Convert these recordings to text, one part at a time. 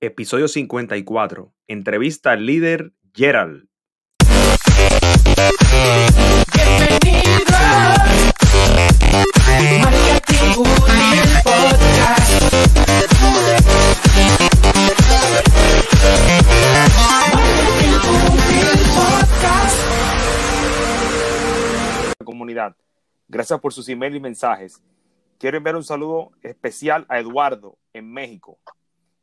episodio 54. Entrevista al líder Gerald. Comunidad, gracias por sus emails y mensajes. Quiero enviar un saludo especial a Eduardo en México.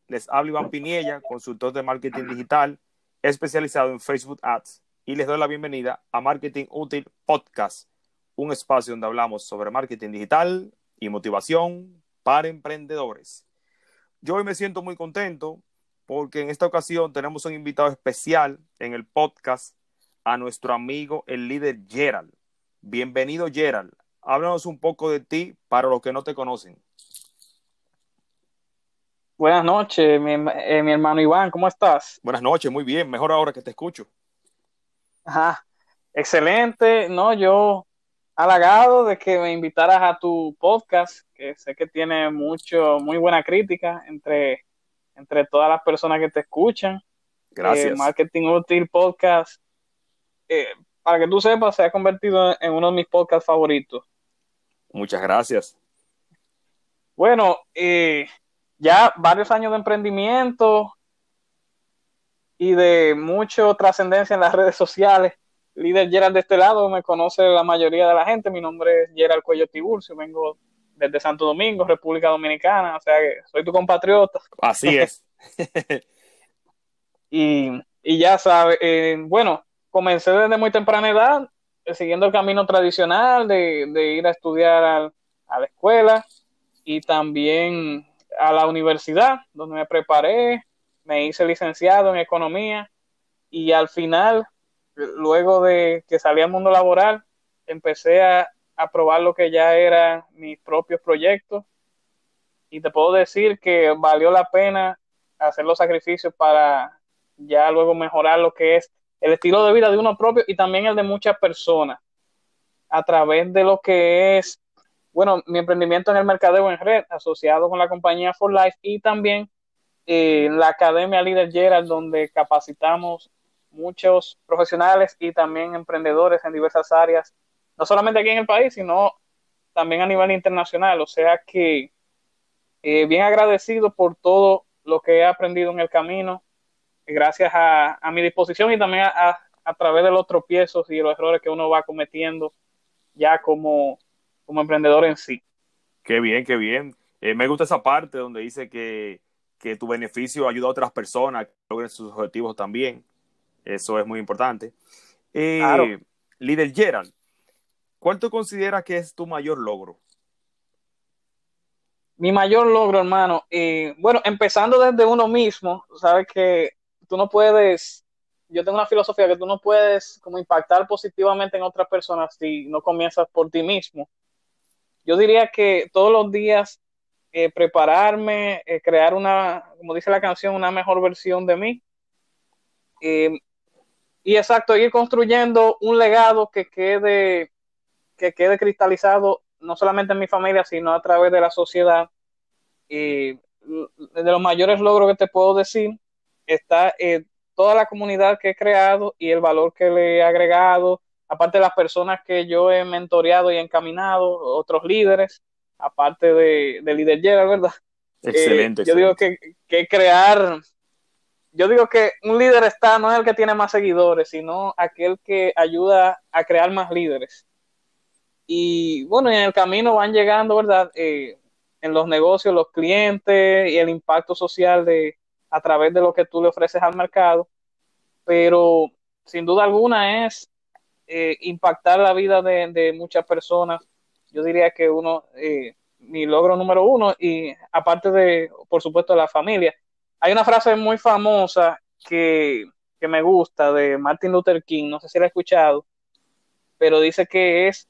Les habla Iván Piniella, consultor de marketing digital, especializado en Facebook Ads, y les doy la bienvenida a Marketing Útil Podcast, un espacio donde hablamos sobre marketing digital y motivación para emprendedores. Yo hoy me siento muy contento porque en esta ocasión tenemos un invitado especial en el podcast a nuestro amigo el líder Gerald. Bienvenido Gerald. Háblanos un poco de ti para los que no te conocen. Buenas noches, mi, eh, mi, hermano Iván, ¿cómo estás? Buenas noches, muy bien, mejor ahora que te escucho. Ajá, excelente, no, yo halagado de que me invitaras a tu podcast, que sé que tiene mucho, muy buena crítica entre, entre todas las personas que te escuchan. Gracias. Eh, Marketing Útil Podcast, eh, para que tú sepas, se ha convertido en uno de mis podcasts favoritos. Muchas gracias. Bueno, eh, ya varios años de emprendimiento y de mucha trascendencia en las redes sociales. Líder Gerald de este lado, me conoce la mayoría de la gente. Mi nombre es Gerald Cuello Tiburcio, vengo desde Santo Domingo, República Dominicana, o sea que soy tu compatriota. Así es. y, y, ya sabes, eh, bueno, comencé desde muy temprana edad, eh, siguiendo el camino tradicional de, de ir a estudiar al, a la escuela y también a la universidad, donde me preparé, me hice licenciado en economía y al final, luego de que salí al mundo laboral, empecé a, a probar lo que ya eran mis propios proyectos. Y te puedo decir que valió la pena hacer los sacrificios para ya luego mejorar lo que es el estilo de vida de uno propio y también el de muchas personas a través de lo que es bueno, mi emprendimiento en el mercadeo en red, asociado con la compañía For Life y también eh, la Academia Líder Gerald, donde capacitamos muchos profesionales y también emprendedores en diversas áreas, no solamente aquí en el país, sino también a nivel internacional. O sea que eh, bien agradecido por todo lo que he aprendido en el camino, gracias a, a mi disposición y también a, a través de los tropiezos y los errores que uno va cometiendo ya como como emprendedor en sí. Qué bien, qué bien. Eh, me gusta esa parte donde dice que, que, tu beneficio ayuda a otras personas a que logren sus objetivos también. Eso es muy importante. Eh, claro. Líder Gerald, ¿cuál tú consideras que es tu mayor logro? Mi mayor logro, hermano. Eh, bueno, empezando desde uno mismo, sabes que tú no puedes, yo tengo una filosofía que tú no puedes como impactar positivamente en otras personas si no comienzas por ti mismo yo diría que todos los días eh, prepararme, eh, crear una, como dice la canción, una mejor versión de mí. Eh, y exacto, ir construyendo un legado que quede, que quede cristalizado no solamente en mi familia, sino a través de la sociedad. de los mayores logros que te puedo decir está toda la comunidad que he creado y el valor que le he agregado, aparte de las personas que yo he mentoreado y encaminado, otros líderes, aparte de, de líder Gerald, ¿verdad? Excelente. Eh, yo digo que, que, crear, yo digo que un líder está, no es el que tiene más seguidores, sino aquel que ayuda a crear más líderes. Y bueno, en el camino van llegando, ¿verdad? Eh, en los negocios, los clientes y el impacto social de a través de lo que tú le ofreces al mercado. Pero sin duda alguna es eh, impactar la vida de, de, muchas personas. Yo diría que uno, eh, mi logro número uno, y aparte de, por supuesto, la familia. Hay una frase muy famosa que, que me gusta de Martin Luther King, no sé si la he escuchado, pero dice que es,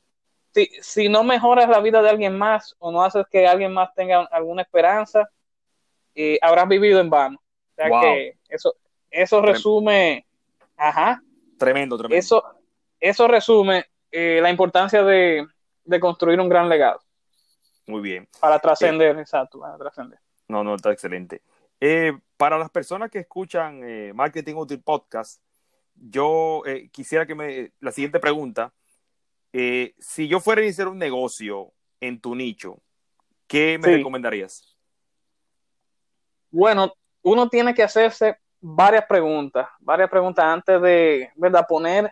si, si no mejoras la vida de alguien más o no haces que alguien más tenga alguna esperanza, eh, habrás vivido en vano. O sea Wow. que eso, eso resume, ajá, Tremendo, tremendo. eso, eso resume eh, la importancia de, de, construir un gran legado. Muy bien. Para trascender, eh, exacto, para trascender. No, no, está excelente. Eh, para las personas que escuchan Marketing Útil Podcast, yo quisiera que me... La siguiente pregunta, si yo fuera a iniciar un negocio en tu nicho, ¿qué me recomendarías? Bueno, uno tiene que hacerse varias preguntas, varias preguntas antes de, ¿verdad? Poner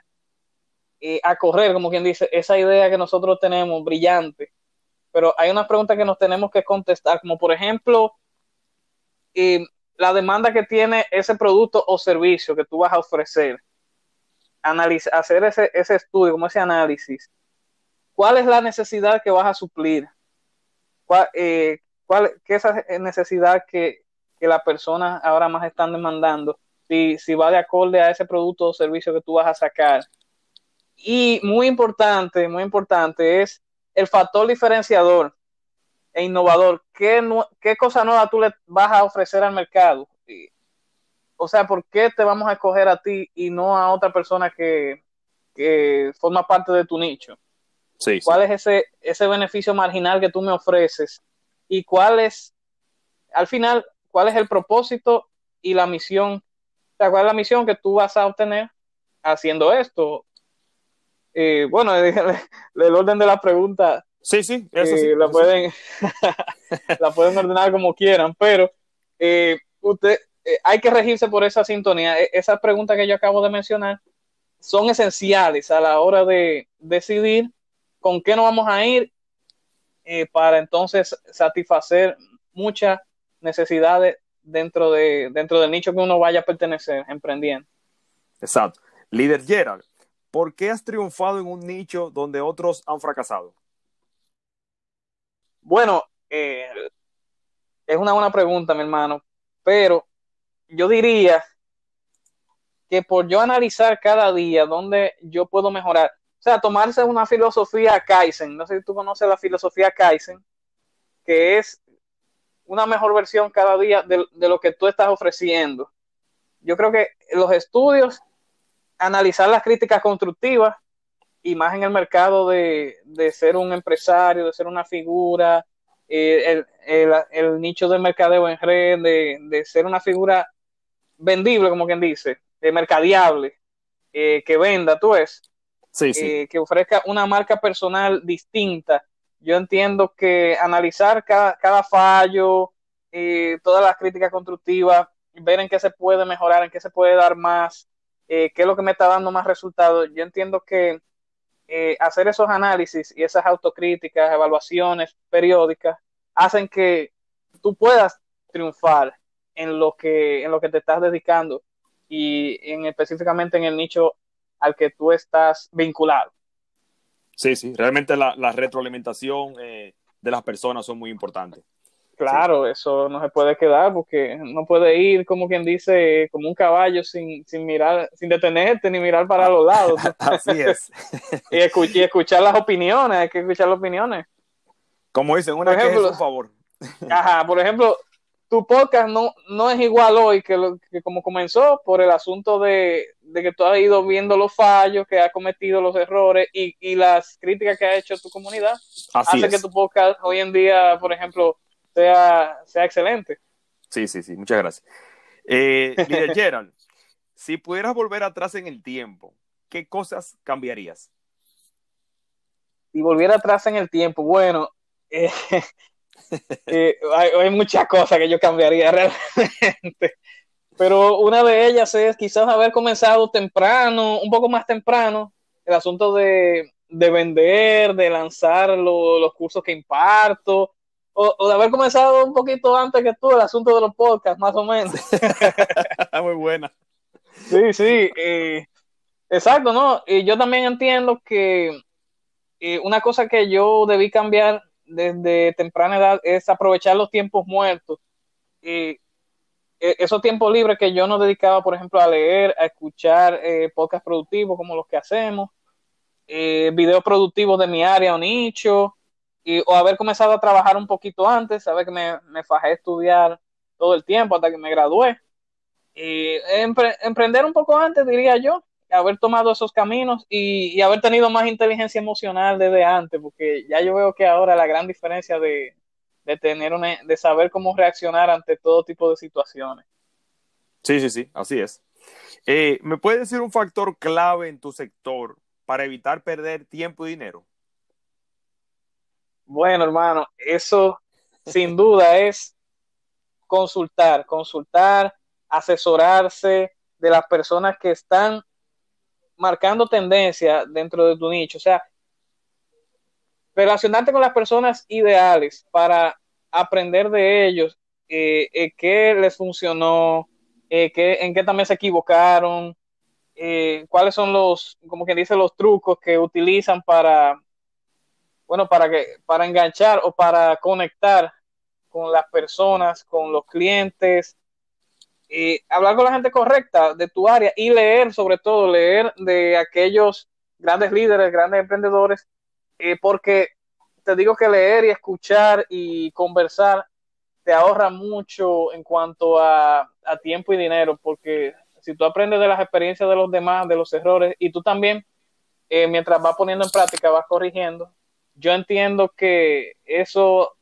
a correr, como quien dice, esa idea que nosotros tenemos brillante. Pero hay unas preguntas que nos tenemos que contestar, como por ejemplo, la demanda que tiene ese producto o servicio que tú vas a ofrecer. hacer ese, ese estudio, como ese análisis. ¿Cuál es la necesidad que vas a suplir? ¿Cuál, eh, cuál, ¿Qué es esa necesidad que, que las personas ahora más están demandando? Si, si va de acorde a ese producto o servicio que tú vas a sacar. Y muy importante, muy importante es el factor diferenciador e innovador. ¿Qué, ¿Qué cosa nueva tú le vas a ofrecer al mercado? O sea, ¿por qué te vamos a escoger a ti y no a otra persona que, que forma parte de tu nicho? Sí, ¿Cuál es ese, ese beneficio marginal que tú me ofreces? ¿Y cuál es, al final, cuál es el propósito y la misión? O sea, ¿cuál es la misión que tú vas a obtener haciendo esto? Eh, bueno, el orden de la pregunta. Sí, sí, eso sí, la, pueden, la pueden ordenar como quieran, pero eh, usted, eh, hay que regirse por esa sintonía. E, esas preguntas que yo acabo de mencionar son esenciales a la hora de decidir con qué nos vamos a ir para entonces satisfacer muchas necesidades dentro, de, dentro del nicho que uno vaya a pertenecer emprendiendo. Exacto. Líder Gerald, ¿por qué has triunfado en un nicho donde otros han fracasado? Bueno, eh, es una buena pregunta, mi hermano, pero yo diría que por yo analizar cada día dónde yo puedo mejorar, o sea, tomarse una filosofía Kaizen, no sé si tú conoces la filosofía Kaizen, que es una mejor versión cada día de, de lo que tú estás ofreciendo. Yo creo que los estudios analizar las críticas constructivas y más en el mercado de, ser un empresario, de ser una figura, eh, el, nicho del mercadeo en red, de, ser una figura vendible, como quien dice, de mercadeable, eh, que venda, tú es, eh, que ofrezca una marca personal distinta. Yo entiendo que analizar cada, cada fallo, todas las críticas constructivas, ver en qué se puede mejorar, en qué se puede dar más, eh, qué es lo que me está dando más resultados. Yo entiendo que eh, hacer esos análisis y esas autocríticas, evaluaciones periódicas, hacen que tú puedas triunfar en lo que, en lo que te estás dedicando y en, específicamente en el nicho al que tú estás vinculado. Sí, sí, realmente la, retroalimentación eh, de las personas son muy importantes. Claro, eso no se puede quedar porque no puede ir, como quien dice, como un caballo sin, sin mirar, sin detenerte ni mirar para los lados. Así es. y, escuchar las opiniones, hay que escuchar las opiniones. Como dicen, una por ejemplo, favor. Ajá, por ejemplo, tu podcast no, no es igual hoy que, lo, que como comenzó por el asunto de, que tú has ido viendo los fallos, que has cometido los errores y, y las críticas que ha hecho tu comunidad. Así hace que tu podcast hoy en día, por ejemplo, sea, sea excelente. Sí, sí, sí, muchas gracias. Eh, Gerald, si pudieras volver atrás en el tiempo, ¿qué cosas cambiarías? Si volviera atrás en el tiempo, bueno, eh, eh, hay, muchas cosas que yo cambiaría realmente. Pero una de ellas es quizás haber comenzado temprano, un poco más temprano, el asunto de, vender, de lanzar los cursos que imparto, o, de haber comenzado un poquito antes que tú el asunto de los podcasts, más o menos. Muy buena. Sí, sí. Eh, exacto, ¿no? Y yo también entiendo que eh, una cosa que yo debí cambiar desde temprana edad es aprovechar los tiempos muertos. y e, esos tiempos libres que yo no dedicaba, por ejemplo, a leer, a escuchar eh, podcasts productivos como los que hacemos, videos productivos de mi área o nicho, o haber comenzado a trabajar un poquito antes, saber que me, me fajé a estudiar todo el tiempo hasta que me gradué. Y emprender un poco antes, diría yo, haber tomado esos caminos y, haber tenido más inteligencia emocional desde antes, porque ya yo veo que ahora la gran diferencia de, de tener una, de saber cómo reaccionar ante todo tipo de situaciones. Sí, sí, sí, así es. Eh, ¿Me puedes decir un factor clave en tu sector para evitar perder tiempo y dinero? Bueno, hermano, eso sin duda es consultar, consultar, asesorarse de las personas que están marcando tendencia dentro de tu nicho. O sea, relacionarte con las personas ideales para aprender de ellos eh, eh, qué les funcionó, eh, qué, en qué también se equivocaron, cuáles son los, como quien dice, los trucos que utilizan para, bueno, para que, para enganchar o para conectar con las personas, con los clientes, hablar con la gente correcta de tu área y leer, sobre todo, leer de aquellos grandes líderes, grandes emprendedores eh, porque te digo que leer y escuchar y conversar te ahorra mucho en cuanto a, tiempo y dinero, porque si tú aprendes de las experiencias de los demás, de los errores, y tú también, eh, mientras vas poniendo en práctica, vas corrigiendo, yo entiendo que eso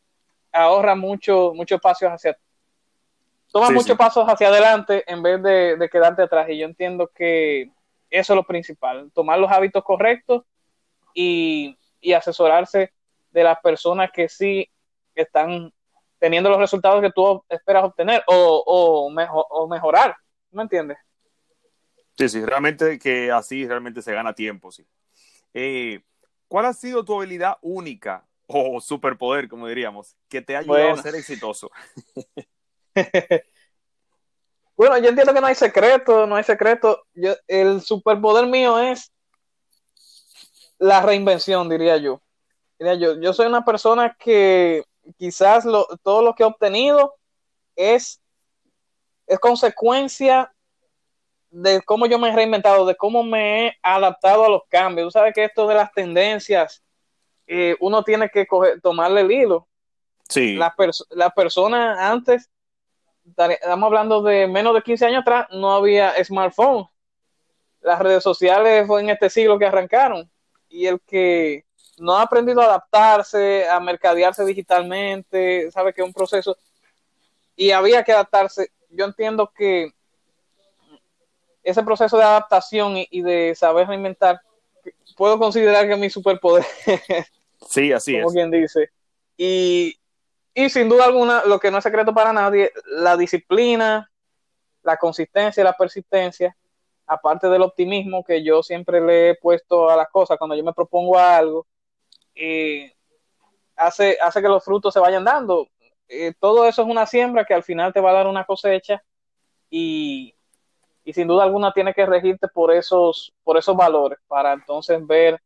ahorra mucho, muchos pasos hacia toma muchos pasos hacia adelante en vez de, de, quedarte atrás. Y yo entiendo que eso es lo principal, tomar los hábitos correctos y y asesorarse de las personas que sí están teniendo los resultados que tú esperas obtener o, o, mejor, o mejorar. ¿Me entiendes? Sí, sí, realmente que así realmente se gana tiempo, sí. Eh, ¿Cuál ha sido tu habilidad única o superpoder, como diríamos, que te ha ayudado a ser exitoso? bueno, yo entiendo que no hay secreto, no hay secreto. Yo, el superpoder mío es la reinvención, diría yo. Diría yo, yo soy una persona que quizás todo lo que he obtenido es, es consecuencia de cómo yo me he reinventado, de cómo me he adaptado a los cambios. Tú sabes que esto de las tendencias, eh, uno tiene que tomarle el hilo. Sí. Las la personas antes, estamos hablando de menos de 15 años atrás, no había smartphone. Las redes sociales fue en este siglo que arrancaron y el que no ha aprendido a adaptarse, a mercadearse digitalmente, sabe que es un proceso y había que adaptarse. Yo entiendo que ese proceso de adaptación y, de saber reinventar, puedo considerar que es mi superpoder. Sí, así como quien dice. Y, y sin duda alguna, lo que no es secreto para nadie, la disciplina, la consistencia y la persistencia aparte del optimismo que yo siempre le he puesto a las cosas cuando yo me propongo algo, eh, hace, hace que los frutos se vayan dando. Eh, todo eso es una siembra que al final te va a dar una cosecha y, sin duda alguna tiene que regirte por esos, por esos valores para entonces ver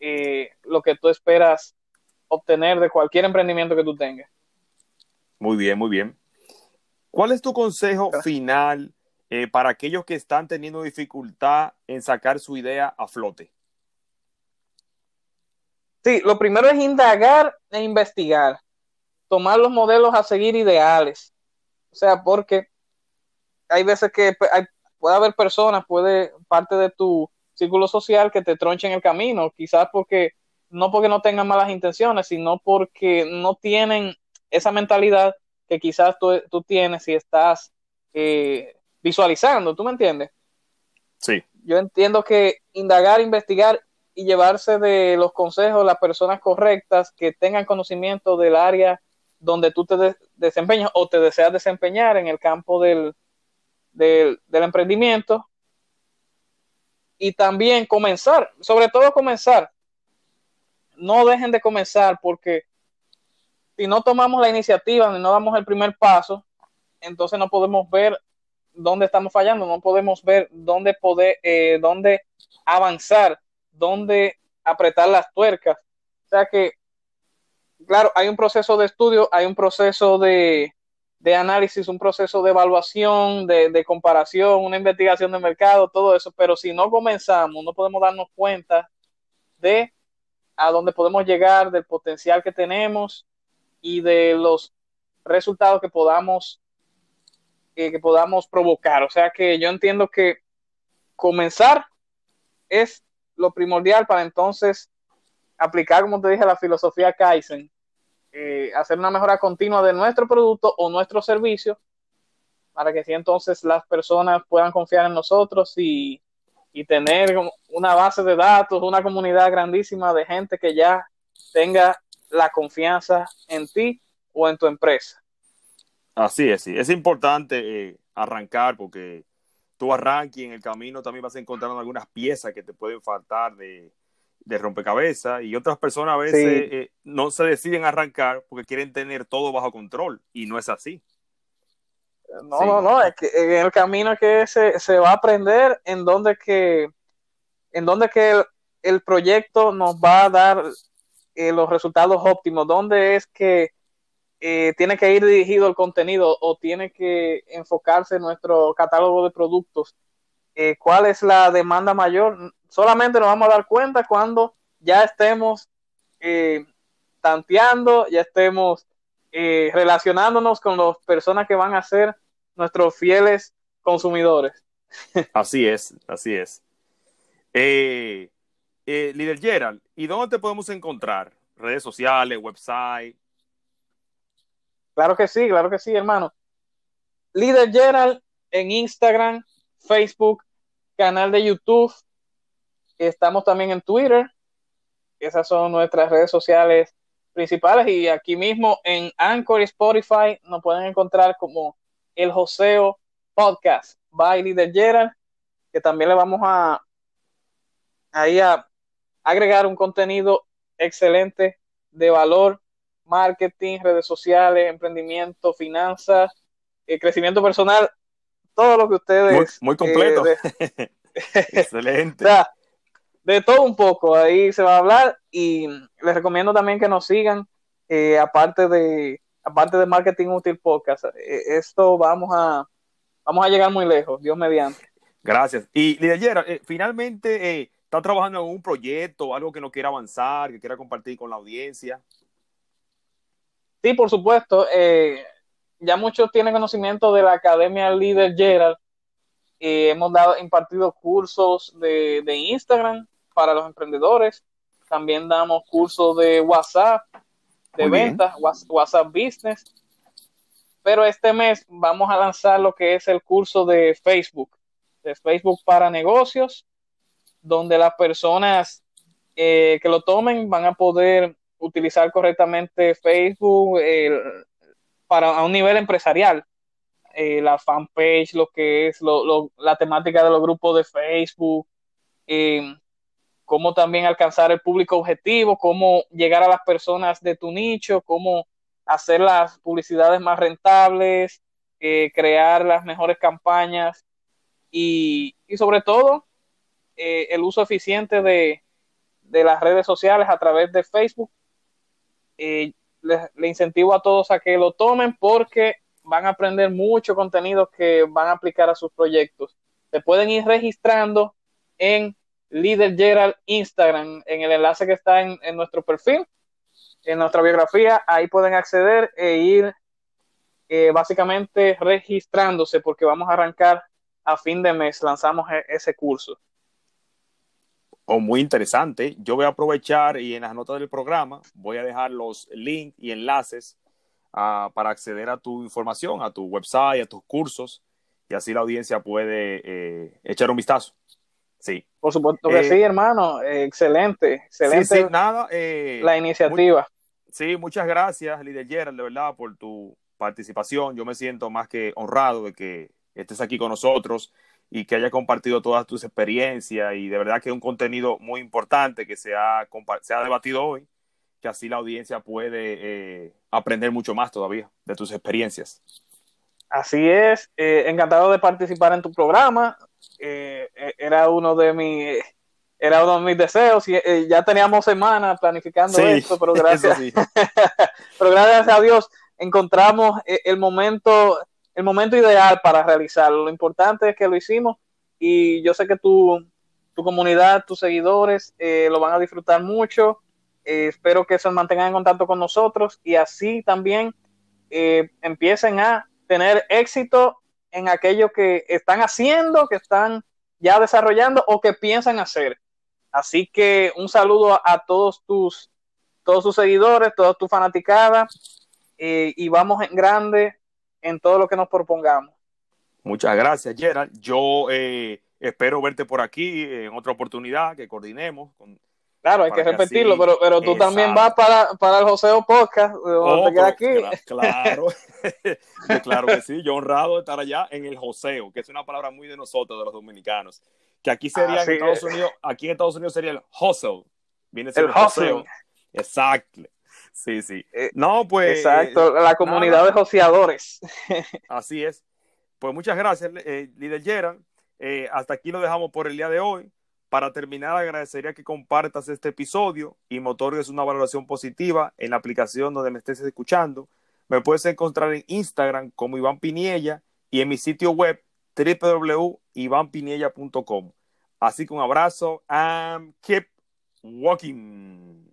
eh, lo que tú esperas obtener de cualquier emprendimiento que tú tengas. Muy bien, muy bien. ¿Cuál es tu consejo final eh, para aquellos que están teniendo dificultad en sacar su idea a flote? Sí, lo primero es indagar e investigar, tomar los modelos a seguir ideales. O sea, porque hay veces que puede haber personas, puede parte de tu círculo social que te tronchen el camino, quizás porque no porque no tengan malas intenciones, sino porque no tienen esa mentalidad que quizás tú, tú tienes si estás eh, visualizando, ¿tú me entiendes? Sí. Yo entiendo que indagar, investigar y llevarse de los consejos las personas correctas que tengan conocimiento del área donde tú te desempeñas o te deseas desempeñar en el campo del, del, del emprendimiento y también comenzar, sobre todo comenzar. No dejen de comenzar porque si no tomamos la iniciativa, ni no damos el primer paso, entonces no podemos ver dónde estamos fallando, no podemos ver dónde poder, eh, dónde avanzar, dónde apretar las tuercas. O sea que, claro, hay un proceso de estudio, hay un proceso de, de análisis, un proceso de evaluación, de, de, comparación, una investigación de mercado, todo eso, pero si no comenzamos, no podemos darnos cuenta de a dónde podemos llegar, del potencial que tenemos y de los resultados que podamos que podamos provocar. O sea que yo entiendo que comenzar es lo primordial para entonces aplicar, como te dije, la filosofía Kaizen eh, hacer una mejora continua de nuestro producto o nuestro servicio para que si entonces las personas puedan confiar en nosotros y, y tener una base de datos, una comunidad grandísima de gente que ya tenga la confianza en ti o en tu empresa. Así es, sí. Es importante eh, arrancar porque tú arranques y en el camino también vas a encontrar algunas piezas que te pueden faltar de, de rompecabezas y otras personas a veces eh, no se deciden arrancar porque quieren tener todo bajo control y no es así. No, no, no, es que en el camino que se, se va a aprender en donde que, en donde que el, proyecto nos va a dar eh, los resultados óptimos, donde es que eh, tiene que ir dirigido el contenido o tiene que enfocarse nuestro catálogo de productos, cuál es la demanda mayor, solamente nos vamos a dar cuenta cuando ya estemos eh, tanteando, ya estemos eh, relacionándonos con las personas que van a ser nuestros fieles consumidores. Así es, así es. Eh, eh, Líder Gerald, ¿y dónde te podemos encontrar? ¿Redes sociales, website? Claro que sí, claro que sí, hermano. Líder Gerald en Instagram, Facebook, canal de YouTube, Estamos también en Twitter. Esas son nuestras redes sociales principales y aquí mismo en Anchor y Spotify nos pueden encontrar como el Joseo Podcast by Leader Gerald, que también le vamos a ahí a agregar un contenido excelente de valor, marketing, redes sociales, emprendimiento, finanzas, eh, crecimiento personal, todo lo que ustedes... Muy, completo. Eh, excelente de todo un poco, ahí se va a hablar y les recomiendo también que nos sigan, eh, aparte de aparte de Marketing Útil Podcast, eh, esto vamos a, vamos a llegar muy lejos, Dios mediante. Gracias. Y Lidia eh, finalmente, ¿está trabajando en un proyecto, algo que no quiera avanzar, que quiera compartir con la audiencia? Sí, por supuesto. ya muchos tienen conocimiento de la Academia Líder Gerald. hemos dado, impartido cursos de, de Instagram, para los emprendedores. También damos cursos de WhatsApp, de ventas, WhatsApp Business. Pero este mes vamos a lanzar lo que es el curso de Facebook, de Facebook para negocios, donde las personas eh, que lo tomen van a poder utilizar correctamente Facebook para a un nivel empresarial. Eh, la fanpage, lo que es la temática de los grupos de Facebook, eh, cómo también alcanzar el público objetivo, cómo llegar a las personas de tu nicho, cómo hacer las publicidades más rentables, eh, crear las mejores campañas y, sobre todo eh, el uso eficiente de, las redes sociales a través de Facebook. Eh, le, incentivo a todos a que lo tomen porque van a aprender mucho contenido que van a aplicar a sus proyectos. Se pueden ir registrando en Líder Gerald Instagram, en el enlace que está en, nuestro perfil, en nuestra biografía, ahí pueden acceder e ir eh, básicamente registrándose porque vamos a arrancar a fin de mes, lanzamos e, ese curso. Oh, muy interesante. Yo voy a aprovechar y en las notas del programa voy a dejar los links y enlaces ah, para acceder a tu información, a tu website, a tus cursos y así la audiencia puede eh, echar un vistazo. Sí. Por supuesto que eh, sí, hermano. excelente, excelente. nada. Eh, la iniciativa. sí, muchas gracias, líder Gerald, de verdad, por tu participación. Yo me siento más que honrado de que estés aquí con nosotros y que hayas compartido todas tus experiencias y de verdad que es un contenido muy importante que se ha, se ha debatido hoy, que así la audiencia puede eh, aprender mucho más todavía de tus experiencias. Así es, encantado de participar en tu programa. Eh, eh, era uno de mis era uno de mis deseos y eh, ya teníamos semanas planificando esto, pero gracias, pero gracias a Dios encontramos el momento, el momento ideal para realizarlo. Lo importante es que lo hicimos y yo sé que tu, tu comunidad, tus seguidores lo van a disfrutar mucho. espero que se mantengan en contacto con nosotros y así también empiecen a tener éxito en aquello que están haciendo, que están ya desarrollando o que piensan hacer. Así que un saludo a, todos tus todos sus seguidores, toda tu fanaticada, eh, y vamos en grande en todo lo que nos propongamos. Muchas gracias, Gerald. Yo eh, espero verte por aquí en otra oportunidad que coordinemos. Con, claro, hay que repetirlo, pero, pero tú también vas para, para el Joseo Podcast, oh, aquí. Claro, claro que sí. Yo honrado de estar allá en el Joseo, que es una palabra muy de nosotros, de los dominicanos. Que aquí sería en Estados Unidos, aquí en Estados Unidos sería el hustle. Viene el, el Exacto. Sí, sí. Eh, no, pues. Exacto, la comunidad de joseadores. Así es. Pues muchas gracias, eh, líder Gerald. Eh, hasta aquí lo dejamos por el día de hoy. Para terminar, agradecería que compartas este episodio y me otorgues una valoración positiva en la aplicación donde me estés escuchando. Me puedes encontrar en Instagram como Iván Piniella y en mi sitio web www.ivanpiniella.com. Así que un abrazo and keep walking.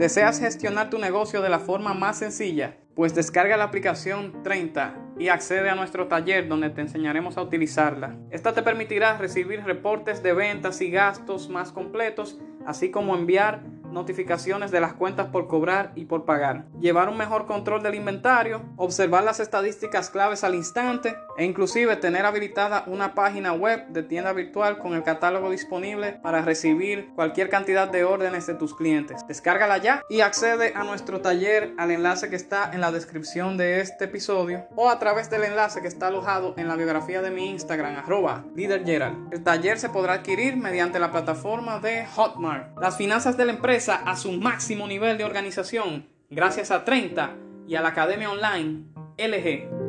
¿Deseas gestionar tu negocio de la forma más sencilla? Pues descarga la aplicación 30 y accede a nuestro taller donde te enseñaremos a utilizarla. Esta te permitirá recibir reportes de ventas y gastos más completos, así como enviar notificaciones de las cuentas por cobrar y por pagar, llevar un mejor control del inventario, observar las estadísticas claves al instante e inclusive tener habilitada una página web de tienda virtual con el catálogo disponible para recibir cualquier cantidad de órdenes de tus clientes. Descárgala ya y accede a nuestro taller al enlace que está en la descripción de este episodio o a través del enlace que está alojado en la biografía de mi Instagram arroba. El taller se podrá adquirir mediante la plataforma de Hotmart. Las finanzas de la a su máximo nivel de organización gracias a 30 y a la Academia Online LG.